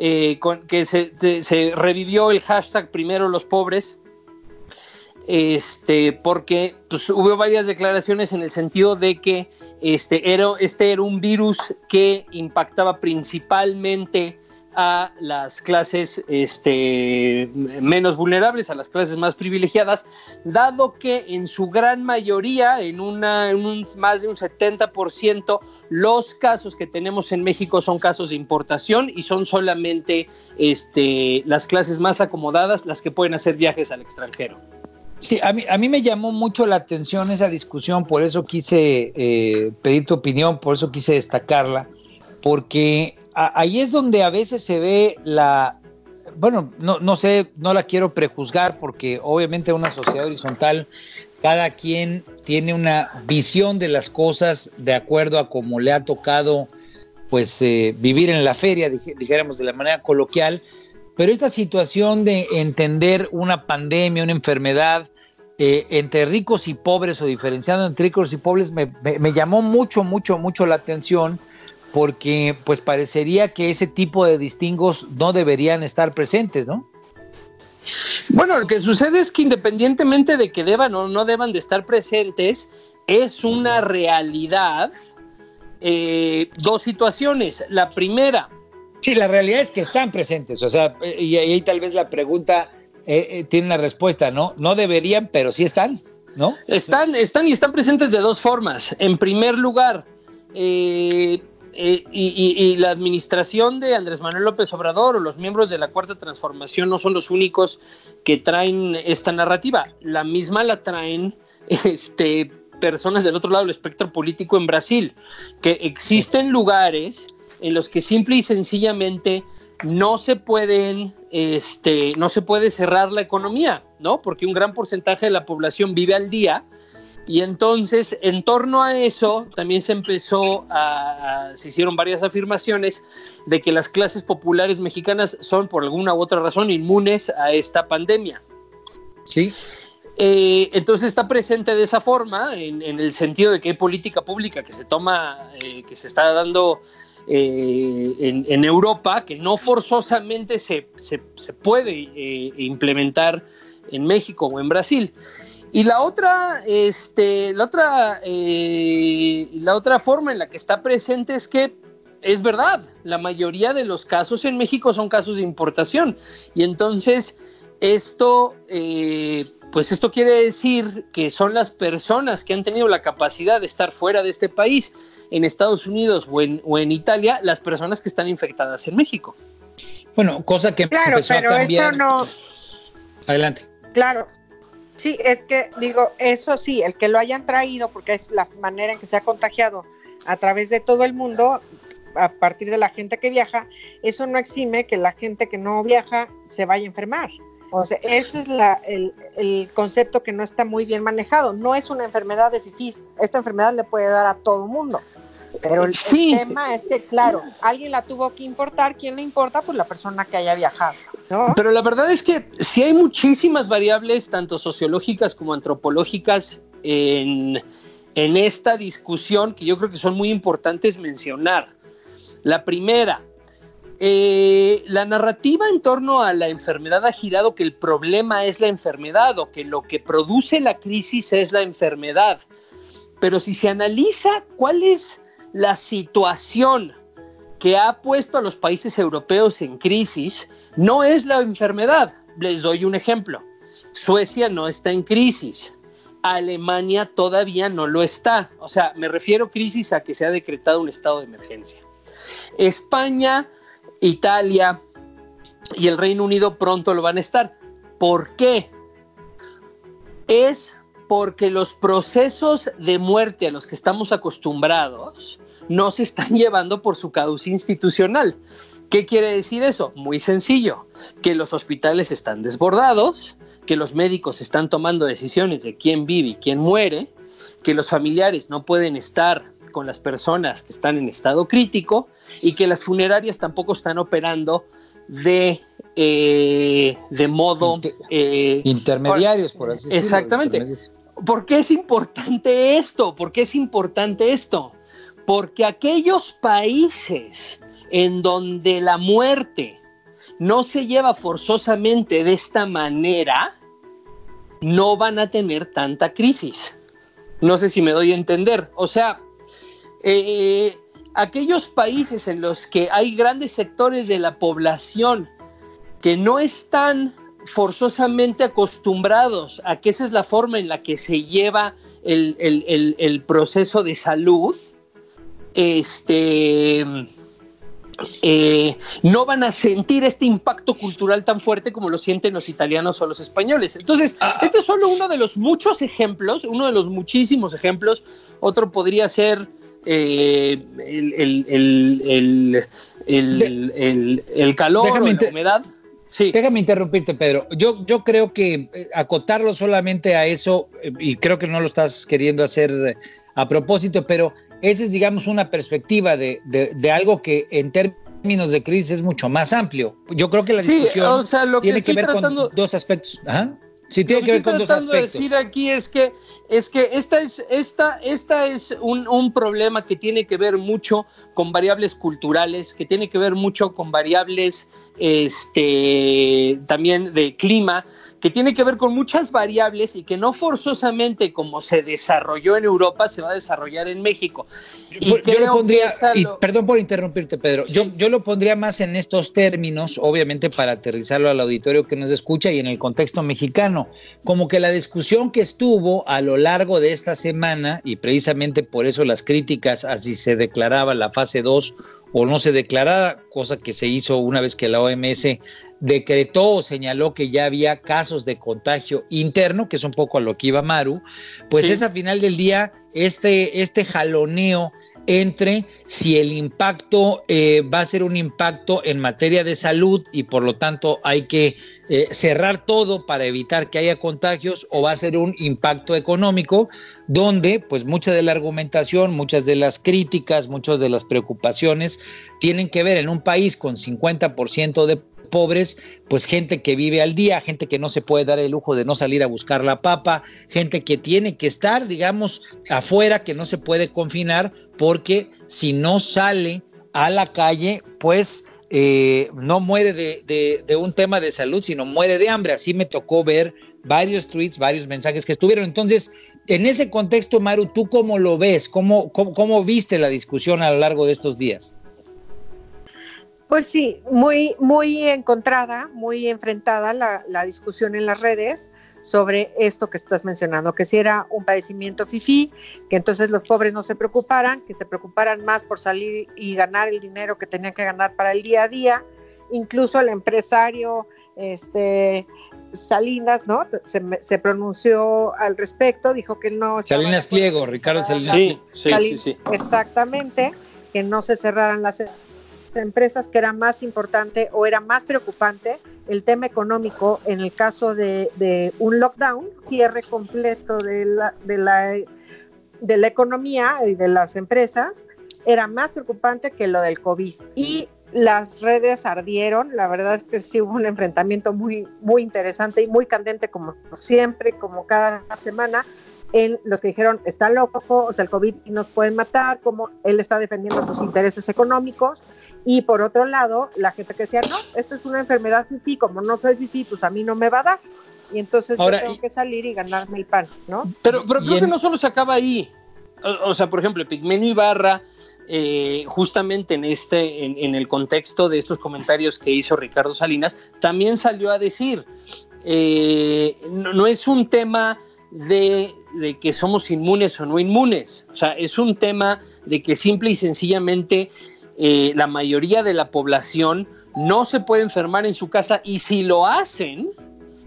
eh, que se, se- se revivió el hashtag primero los pobres este, porque pues, hubo varias declaraciones en el sentido de que este era, este era un virus que impactaba principalmente a las clases este, menos vulnerables, a las clases más privilegiadas, dado que en su gran mayoría, en, una, en un, más de un 70%, los casos que tenemos en México son casos de importación y son solamente este, las clases más acomodadas las que pueden hacer viajes al extranjero. Sí, a mí, a mí me llamó mucho la atención esa discusión, por eso quise eh, pedir tu opinión, por eso quise destacarla, porque ahí es donde a veces se ve la, bueno, no, no sé, no la quiero prejuzgar, porque obviamente una sociedad horizontal, cada quien tiene una visión de las cosas de acuerdo a cómo le ha tocado, pues, eh, vivir en la feria, dij- dijéramos de la manera coloquial, pero esta situación de entender una pandemia, una enfermedad eh, entre ricos y pobres o diferenciando entre ricos y pobres me llamó mucho, mucho, mucho la atención porque pues parecería que ese tipo de distingos no deberían estar presentes, ¿no? Bueno, lo que sucede es que independientemente de que deban o no deban de estar presentes, es una realidad eh, dos situaciones. La primera, Sí, la realidad es que están presentes, o sea, eh, y ahí tal vez la pregunta eh, eh, tiene una respuesta, ¿no? No deberían, pero sí están, ¿no? Están, están y están presentes de dos formas. En primer lugar, eh, eh, y, y- y la administración de Andrés Manuel López Obrador o los miembros de la Cuarta Transformación no son los únicos que traen esta narrativa. La misma la traen este, personas del otro lado del espectro político en Brasil, que existen lugares en los que simple y sencillamente no se pueden, este, no se puede cerrar la economía, ¿no? Porque un gran porcentaje de la población vive al día y entonces en torno a eso también se empezó a, se hicieron varias afirmaciones de que las clases populares mexicanas son por alguna u otra razón inmunes a esta pandemia. Sí. Eh, entonces está presente de esa forma, en, en el sentido de que hay política pública que se toma, eh, que se está dando eh, en, en Europa, que no forzosamente se, se- se puede implementar en México o en Brasil. Y la otra, este, la otra, eh, la otra forma en la que está presente es que es verdad, la mayoría de los casos en México son casos de importación. Y entonces esto, eh, pues esto quiere decir que son las personas que han tenido la capacidad de estar fuera de este país, en Estados Unidos o en, o en Italia, las personas que están infectadas en México. Bueno, cosa que Claro, empezó a pero cambiar. eso no, Adelante. claro. Sí, es que digo, eso sí, el que lo hayan traído, porque es la manera en que se ha contagiado a través de todo el mundo, a partir de la gente que viaja, eso no exime que la gente que no viaja se vaya a enfermar. O sea, ese es la, el, el concepto que no está muy bien manejado. No es una enfermedad de fifís. Esta enfermedad le puede dar a todo mundo. Pero el, el Sí. tema es que, claro, alguien la tuvo que importar. ¿Quién le importa? Pues la persona que haya viajado. ¿no? Pero la verdad es que sí hay muchísimas variables, tanto sociológicas como antropológicas, en, en esta discusión que yo creo que son muy importantes mencionar. La primera, eh, la narrativa en torno a la enfermedad ha girado que el problema es la enfermedad o que lo que produce la crisis es la enfermedad. Pero si se analiza cuál es la situación que ha puesto a los países europeos en crisis, no es la enfermedad. Les doy un ejemplo. Suecia no está en crisis. Alemania todavía no lo está. O sea, me refiero crisis a que se ha decretado un estado de emergencia. España, Italia y el Reino Unido pronto lo van a estar. ¿Por qué? Es porque los procesos de muerte a los que estamos acostumbrados no se están llevando por su causa institucional. ¿Qué quiere decir eso? Muy sencillo, que los hospitales están desbordados, que los médicos están tomando decisiones de quién vive y quién muere, que los familiares no pueden estar con las personas que están en estado crítico y que las funerarias tampoco están operando de, eh, de modo... Inter- eh, Intermediarios, por así decirlo. Exactamente. ¿Por qué es importante esto? ¿Por qué es importante esto? Porque aquellos países en donde la muerte no se lleva forzosamente de esta manera, no van a tener tanta crisis. No sé si me doy a entender. O sea, eh, aquellos países en los que hay grandes sectores de la población que no están forzosamente acostumbrados a que esa es la forma en la que se lleva el, el- el- el proceso de salud, este, eh, no van a sentir este impacto cultural tan fuerte como lo sienten los italianos o los españoles. Entonces, este es solo uno de los muchos ejemplos, uno de los muchísimos ejemplos. Otro podría ser eh, el, el- el- el- calor o la humedad. Sí. Déjame interrumpirte, Pedro. Yo, yo creo que eh, acotarlo solamente a eso, eh, y creo que no lo estás queriendo hacer eh, a propósito, pero esa es, digamos, una perspectiva de, de- de algo que en términos de crisis es mucho más amplio. Yo creo que la Sí, discusión o sea, lo que tiene que ver tratando- con dos aspectos. Ajá. Sí, tiene Lo que ver estoy con dos decir aquí es que es que esta es esta esta es un, un problema que tiene que ver mucho con variables culturales, que tiene que ver mucho con variables este también de clima, que tiene que ver con muchas variables y que no forzosamente como se desarrolló en Europa se va a desarrollar en México. Y Yo- lo pondría, y lo- perdón por interrumpirte, Pedro, yo, yo lo pondría más en estos términos, obviamente para aterrizarlo al auditorio que nos escucha y en el contexto mexicano, como que la discusión que estuvo a lo largo de esta semana, y precisamente por eso las críticas a si se declaraba la fase 2 o no se declaraba, cosa que se hizo una vez que la OMS decretó o señaló que ya había casos de contagio interno, que es un poco a lo que iba Maru, pues Sí. es a final del día este, este jaloneo entre si el impacto eh, va a ser un impacto en materia de salud y por lo tanto hay que eh, cerrar todo para evitar que haya contagios o va a ser un impacto económico donde pues mucha de la argumentación, muchas de las críticas, muchas de las preocupaciones tienen que ver en un país con 50% de pobres, pues gente que vive al día, gente que no se puede dar el lujo de no salir a buscar la papa, gente que tiene que estar, digamos, afuera, que no se puede confinar, porque si no sale a la calle, pues eh, no muere de, un tema de salud, sino muere de hambre. Así me tocó ver varios tweets, varios mensajes que estuvieron. Entonces, en ese contexto, Maru, ¿tú cómo lo ves? ¿Cómo, cómo, cómo viste la discusión a lo largo de estos días? Pues sí, muy, muy encontrada, muy enfrentada la, la discusión en las redes sobre esto que estás mencionando, que si era un padecimiento fifí, que entonces los pobres no se preocuparan, que se preocuparan más por salir y ganar el dinero que tenían que ganar para el día a día. Incluso el empresario este, Salinas, ¿no? Se, se pronunció al respecto, dijo que no. Salinas Pliego, Ricardo Salinas las- Sí, sí, Salin- sí, sí. Exactamente, que no se cerraran las empresas, que era más importante o era más preocupante el tema económico en el caso de, de un lockdown, cierre completo de la, de, la, de la economía y de las empresas, era más preocupante que lo del COVID. Y las redes ardieron, la verdad es que sí hubo un enfrentamiento muy, muy interesante y muy candente como siempre, como cada semana, en los que dijeron, está loco, o sea, el COVID nos puede matar, como él está defendiendo sus intereses económicos, y por otro lado, la gente que decía, no, esto es una enfermedad fifí, como no soy fifí, pues a mí no me va a dar, y entonces Ahora, yo tengo y- que salir y ganarme el pan, ¿no? Pero, pero creo que no solo se acaba ahí. O, o sea, por ejemplo, Pigmenio Ibarra, eh, justamente en este, en, en el contexto de estos comentarios que hizo Ricardo Salinas, también salió a decir, eh, no, no es un tema de, que somos inmunes o no inmunes, o sea, es un tema de que simple y sencillamente eh, la mayoría de la población no se puede enfermar en su casa y si lo hacen,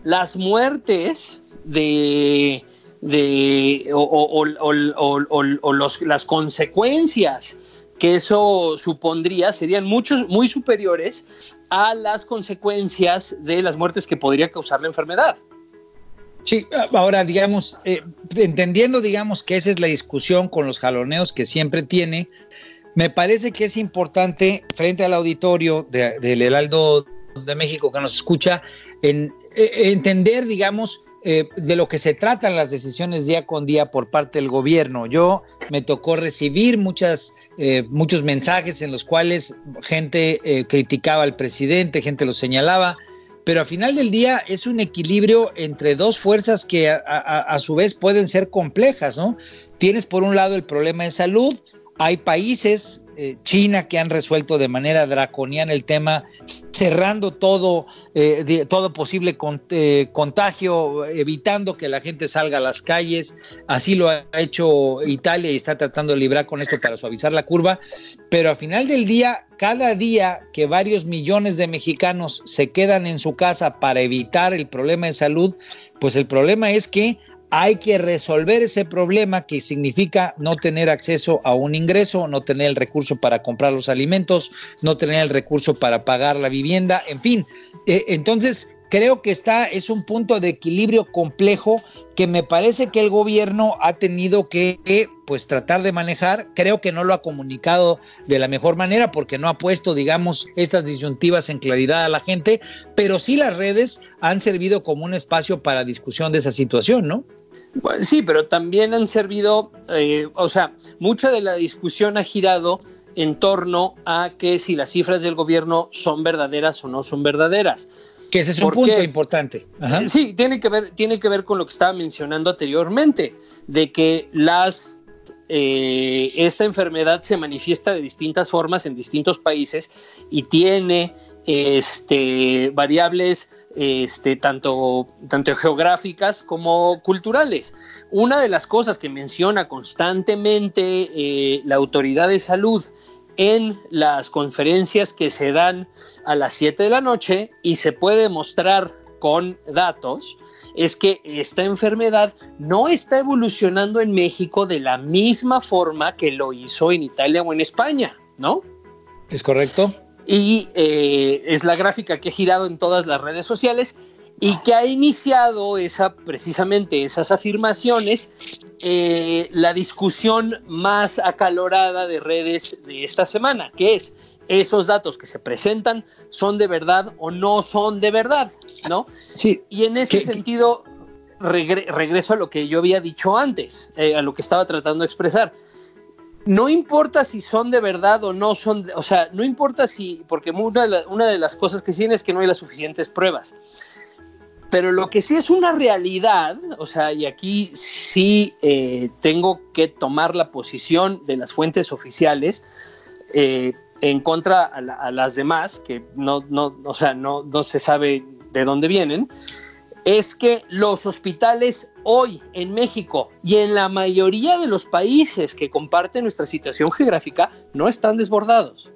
las muertes de, de o- o- o- o los- las consecuencias que eso supondría serían muchos, muy superiores a las consecuencias de las muertes que podría causar la enfermedad. Sí, ahora digamos, eh, entendiendo digamos que esa es la discusión con los jaloneos que siempre tiene, me parece que es importante frente al auditorio de- del Heraldo de México que nos escucha, eh, entender digamos eh, de lo que se tratan las decisiones día con día por parte del gobierno. Yo me tocó recibir muchas, eh, muchos mensajes en los cuales gente eh, criticaba al presidente, gente lo señalaba, pero al final del día es un equilibrio entre dos fuerzas que a, a- a su vez pueden ser complejas, ¿no? Tienes por un lado el problema de salud, hay países, eh, China, que han resuelto de manera draconiana el tema, cerrando todo, eh, todo posible eh, contagio, evitando que la gente salga a las calles. Así lo ha hecho Italia y está tratando de librar con esto para suavizar la curva. Pero al final del día, cada día que varios millones de mexicanos se quedan en su casa para evitar el problema de salud, pues el problema es que hay que resolver ese problema que significa no tener acceso a un ingreso, no tener el recurso para comprar los alimentos, no tener el recurso para pagar la vivienda, en fin. Eh, entonces, creo que está, es un punto de equilibrio complejo que me parece que el gobierno ha tenido que, pues, tratar de manejar. Creo que no lo ha comunicado de la mejor manera porque no ha puesto, digamos, estas disyuntivas en claridad a la gente, pero sí las redes han servido como un espacio para discusión de esa situación, ¿no? Bueno, sí, pero también han servido, eh, o sea, mucha de la discusión ha girado en torno a que si las cifras del gobierno son verdaderas o no son verdaderas. Que ese es un punto importante. Ajá. Sí, tiene que, ver, tiene que ver con lo que estaba mencionando anteriormente, de que las, eh, esta enfermedad se manifiesta de distintas formas en distintos países y tiene este, variables este, tanto, tanto geográficas como culturales. Una de las cosas que menciona constantemente eh, la autoridad de salud en las conferencias que se dan a las 7 de la noche y se puede mostrar con datos es que esta enfermedad no está evolucionando en México de la misma forma que lo hizo en Italia o en España, ¿no? ¿Es correcto? Y eh, es la gráfica que he girado en todas las redes sociales y que ha iniciado esa, precisamente esas afirmaciones, eh, la discusión más acalorada de redes de esta semana, que es esos datos que se presentan son de verdad o no son de verdad, ¿no? Sí. Y en ese ¿Qué- sentido, regre- regreso a lo que yo había dicho antes, eh, a lo que estaba tratando de expresar. No importa si son de verdad o no son, o sea, no importa si, porque una de, una de las cosas que tiene es que no hay las suficientes pruebas. Pero lo que sí es una realidad, o sea, y aquí sí eh, tengo que tomar la posición de las fuentes oficiales eh, en contra a las demás, que no, no, o sea, no, no se sabe de dónde vienen, es que los hospitales hoy en México y en la mayoría de los países que comparten nuestra situación geográfica no están desbordados.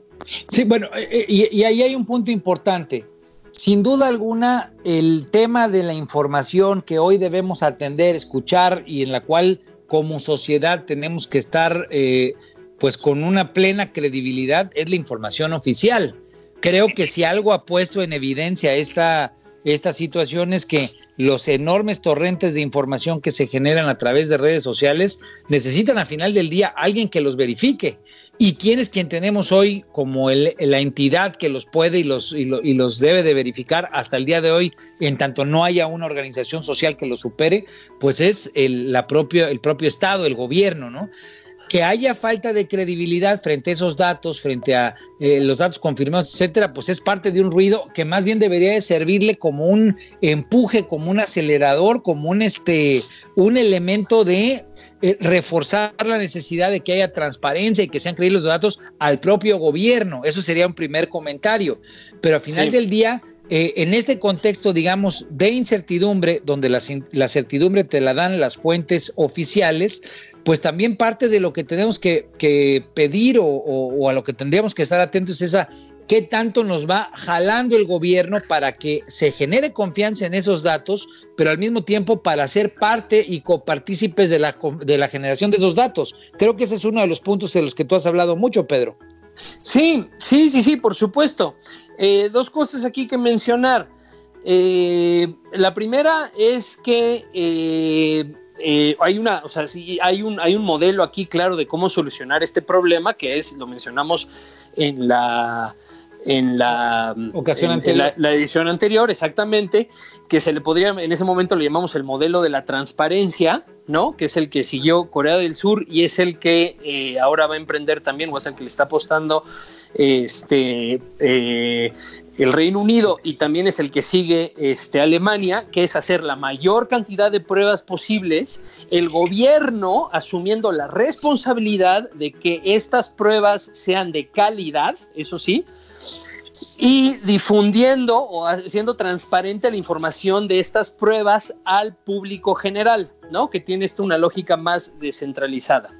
Sí, bueno, eh, y, y ahí hay un punto importante. Sin duda alguna, el tema de la información que hoy debemos atender, escuchar y en la cual como sociedad tenemos que estar eh, pues con una plena credibilidad es la información oficial. Creo que si algo ha puesto en evidencia esta, esta situación es que los enormes torrentes de información que se generan a través de redes sociales necesitan al final del día alguien que los verifique. ¿Y quién es quien tenemos hoy como la entidad que los puede y los, y, lo- y los debe de verificar hasta el día de hoy, en tanto no haya una organización social que lo supere? Pues es el, la propio, el propio Estado, el gobierno, ¿no? Que haya falta de credibilidad frente a esos datos, frente a eh, los datos confirmados, etcétera, pues es parte de un ruido que más bien debería de servirle como un empuje, como un acelerador, como un este un elemento de eh, reforzar la necesidad de que haya transparencia y que sean creíbles los datos al propio gobierno. Eso sería un primer comentario. Pero al final Sí. del día, eh, en este contexto, digamos, de incertidumbre, donde la, la certidumbre te la dan las fuentes oficiales, pues también parte de lo que tenemos que, pedir o, a lo que tendríamos que estar atentos es a qué tanto nos va jalando el gobierno para que se genere confianza en esos datos, pero al mismo tiempo para ser parte y copartícipes de la, de la generación de esos datos. Creo que ese es uno de los puntos de los que tú has hablado mucho, Pedro. Sí, sí, sí, sí, por supuesto. Eh, dos cosas aquí que mencionar. Eh, la primera es que eh, eh, hay una, o sea, sí, hay un, hay un modelo aquí claro de cómo solucionar este problema, que es, lo mencionamos en la en la Ocasión en- en anterior. la, la edición anterior, exactamente, que se le podría, en ese momento le llamamos el modelo de la transparencia, ¿no? Que es el que siguió Corea del Sur y es el que eh, ahora va a emprender también, o es el que le está apostando este, eh, el Reino Unido y también es el que sigue este, Alemania, que es hacer la mayor cantidad de pruebas posibles, el gobierno asumiendo la responsabilidad de que estas pruebas sean de calidad, eso sí, y difundiendo o haciendo transparente la información de estas pruebas al público general, ¿no? Que tiene esto una lógica más descentralizada.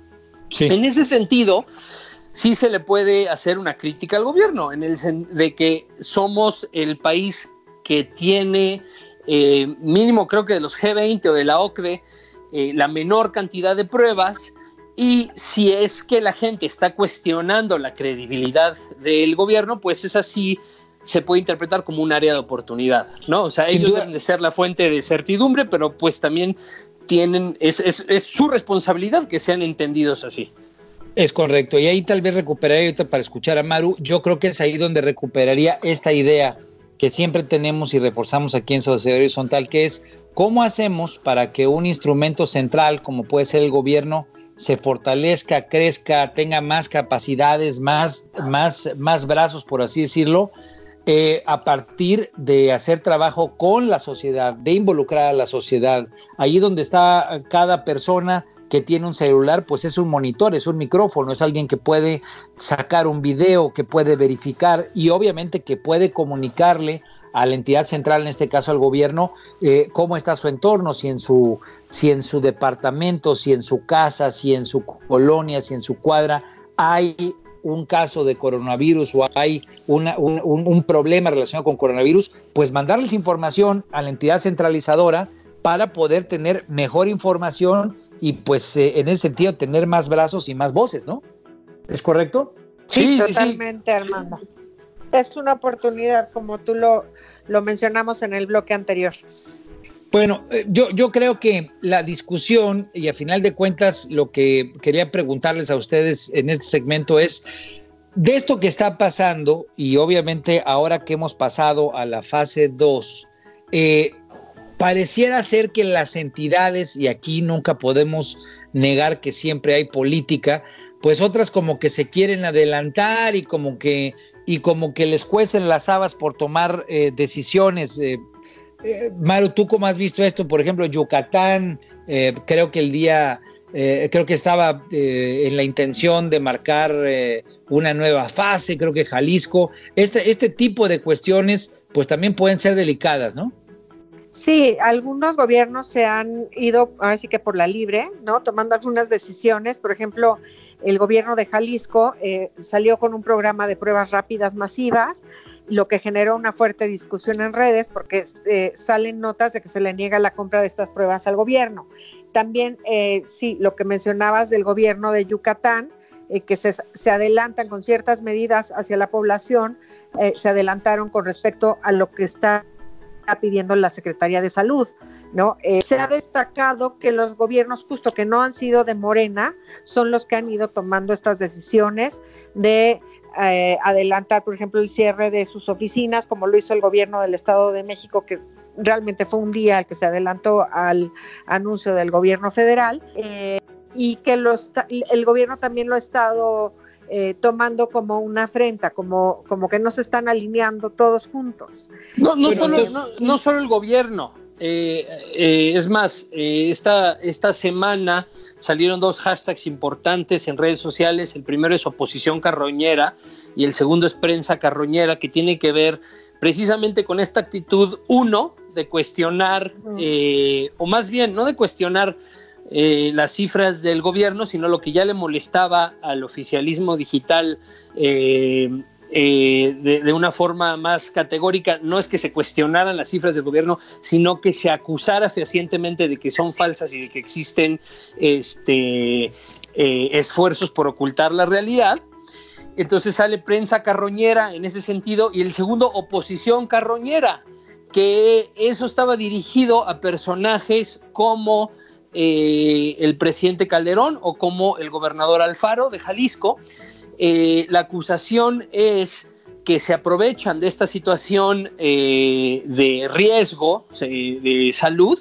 Sí. En ese sentido, sí se le puede hacer una crítica al gobierno, en el de que somos el país que tiene eh, mínimo, creo que de los G20 o de la OCDE, eh, la menor cantidad de pruebas. Y si es que la gente está cuestionando la credibilidad del gobierno, pues es así, se puede interpretar como un área de oportunidad, ¿no? O sea, Sin ellos duda. deben de ser la fuente de certidumbre, pero pues también tienen, es, es, es su responsabilidad que sean entendidos así. Es correcto. Y ahí tal vez recuperaría ahorita para escuchar a Maru. Yo creo que es ahí donde recuperaría esta idea que siempre tenemos y reforzamos aquí en Sociedad Horizontal, que es cómo hacemos para que un instrumento central, como puede ser el gobierno, se fortalezca, crezca, tenga más capacidades, más, más, más brazos, por así decirlo, eh, a partir de hacer trabajo con la sociedad, de involucrar a la sociedad. Ahí donde está cada persona que tiene un celular, pues es un monitor, es un micrófono, es alguien que puede sacar un video, que puede verificar y obviamente que puede comunicarle a la entidad central, en este caso al gobierno, eh, cómo está su entorno, si en su, si en su departamento, si en su casa, si en su colonia, si en su cuadra hay un caso de coronavirus o hay una- un, un- problema relacionado con coronavirus, pues mandarles información a la entidad centralizadora para poder tener mejor información y pues eh, en ese sentido tener más brazos y más voces, ¿no? ¿Es correcto? Sí, Sí, sí, sí. totalmente, Armando. Es una oportunidad, como tú lo, lo mencionamos en el bloque anterior. Bueno, eh, yo, yo creo que la discusión y a final de cuentas lo que quería preguntarles a ustedes en este segmento es de esto que está pasando y obviamente ahora que hemos pasado a la fase 2, eh, pareciera ser que las entidades, y aquí nunca podemos negar que siempre hay política, pues otras como que se quieren adelantar y como que, y como que les cuecen las habas por tomar eh, decisiones. Eh, Maru, ¿tú cómo has visto esto? Por ejemplo, Yucatán, eh, creo que el día, eh, creo que estaba en la intención de marcar una nueva fase, creo que Jalisco. Este, este tipo de cuestiones, pues también pueden ser delicadas, ¿no? Sí, algunos gobiernos se han ido, así que por la libre, ¿no? Tomando algunas decisiones. Por ejemplo, el gobierno de Jalisco salió con un programa de pruebas rápidas masivas, lo que generó una fuerte discusión en redes porque eh, salen notas de que se le niega la compra de estas pruebas al gobierno. También, eh, sí, lo que mencionabas del gobierno de Yucatán, eh, que se, adelantan con ciertas medidas hacia la población, eh, se adelantaron con respecto a lo que está pidiendo la Secretaría de Salud, ¿no? Se ha destacado que los gobiernos justo que no han sido de Morena son los que han ido tomando estas decisiones de eh, adelantar, por ejemplo, el cierre de sus oficinas, como lo hizo el gobierno del Estado de México, que realmente fue un día el que se adelantó al anuncio del gobierno federal, eh, y que los, el gobierno también lo ha estado eh, tomando como una afrenta, como, como que no se están alineando todos juntos. No, no, Pero solo, no solo el gobierno. Eh, eh, es más, eh, esta, esta semana salieron dos hashtags importantes en redes sociales. El primero es oposición carroñera y el segundo es prensa carroñera, que tiene que ver precisamente con esta actitud, uno, de cuestionar, o más bien, no de cuestionar las cifras del gobierno, sino lo que ya le molestaba al oficialismo digital eh, de, de, una forma más categórica, no es que se cuestionaran las cifras del gobierno, sino que se acusara fehacientemente de que son falsas y de que existen este, eh, esfuerzos por ocultar la realidad. Entonces sale prensa carroñera en ese sentido y el segundo, oposición carroñera, que eso estaba dirigido a personajes como eh, el presidente Calderón o como el gobernador Alfaro de Jalisco. Eh, la acusación es que se aprovechan de esta situación eh, de riesgo de salud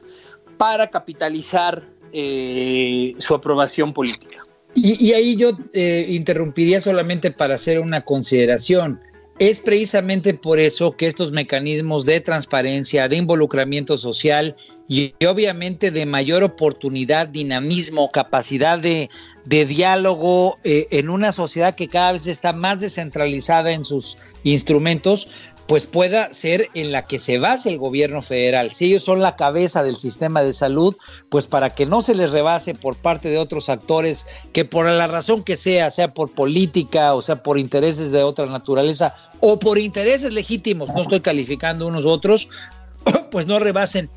para capitalizar eh, su aprobación política. Y, ahí yo interrumpiría solamente para hacer una consideración. Es precisamente por eso que estos mecanismos de transparencia, de involucramiento social y, obviamente de mayor oportunidad, dinamismo, capacidad de, de diálogo eh, en una sociedad que cada vez está más descentralizada en sus instrumentos, pues pueda ser en la que se base el gobierno federal. Si ellos son la cabeza del sistema de salud, pues para que no se les rebase por parte de otros actores que por la razón que sea, sea por política o sea por intereses de otra naturaleza o por intereses legítimos, no estoy calificando unos u otros, pues no rebasen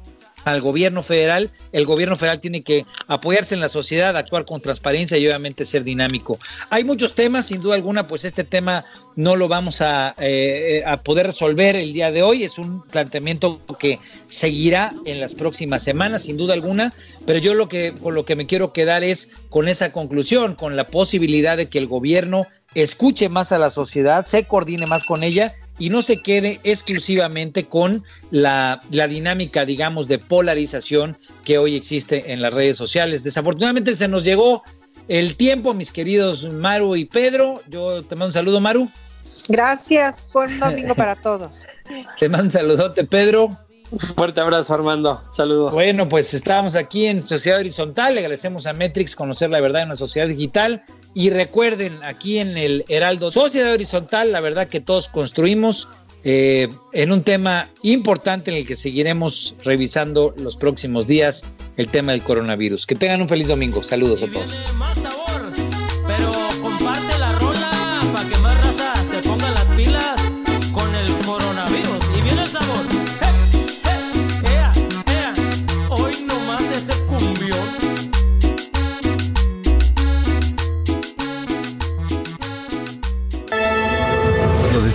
al gobierno federal. El gobierno federal tiene que apoyarse en la sociedad, actuar con transparencia y obviamente ser dinámico. Hay muchos temas, sin duda alguna, pues este tema no lo vamos a, eh, a poder resolver el día de hoy. Es un planteamiento que seguirá en las próximas semanas, sin duda alguna, pero yo lo que con lo que me quiero quedar es con esa conclusión, con la posibilidad de que el gobierno escuche más a la sociedad, se coordine más con ella y no se quede exclusivamente con la, la, dinámica, digamos, de polarización que hoy existe en las redes sociales. Desafortunadamente se nos llegó el tiempo, mis queridos Maru y Pedro. Yo te mando un saludo, Maru. Gracias, buen domingo para todos. te mando un saludote, Pedro. Fuerte abrazo, Armando. Saludos. Bueno, pues estábamos aquí en Sociedad Horizontal. Le agradecemos a Metrix conocer la verdad en la sociedad digital. Y recuerden, aquí en el Heraldo Sociedad Horizontal, la verdad que todos construimos eh, en un tema importante en el que seguiremos revisando los próximos días, el tema del coronavirus. Que tengan un feliz domingo. Saludos a todos.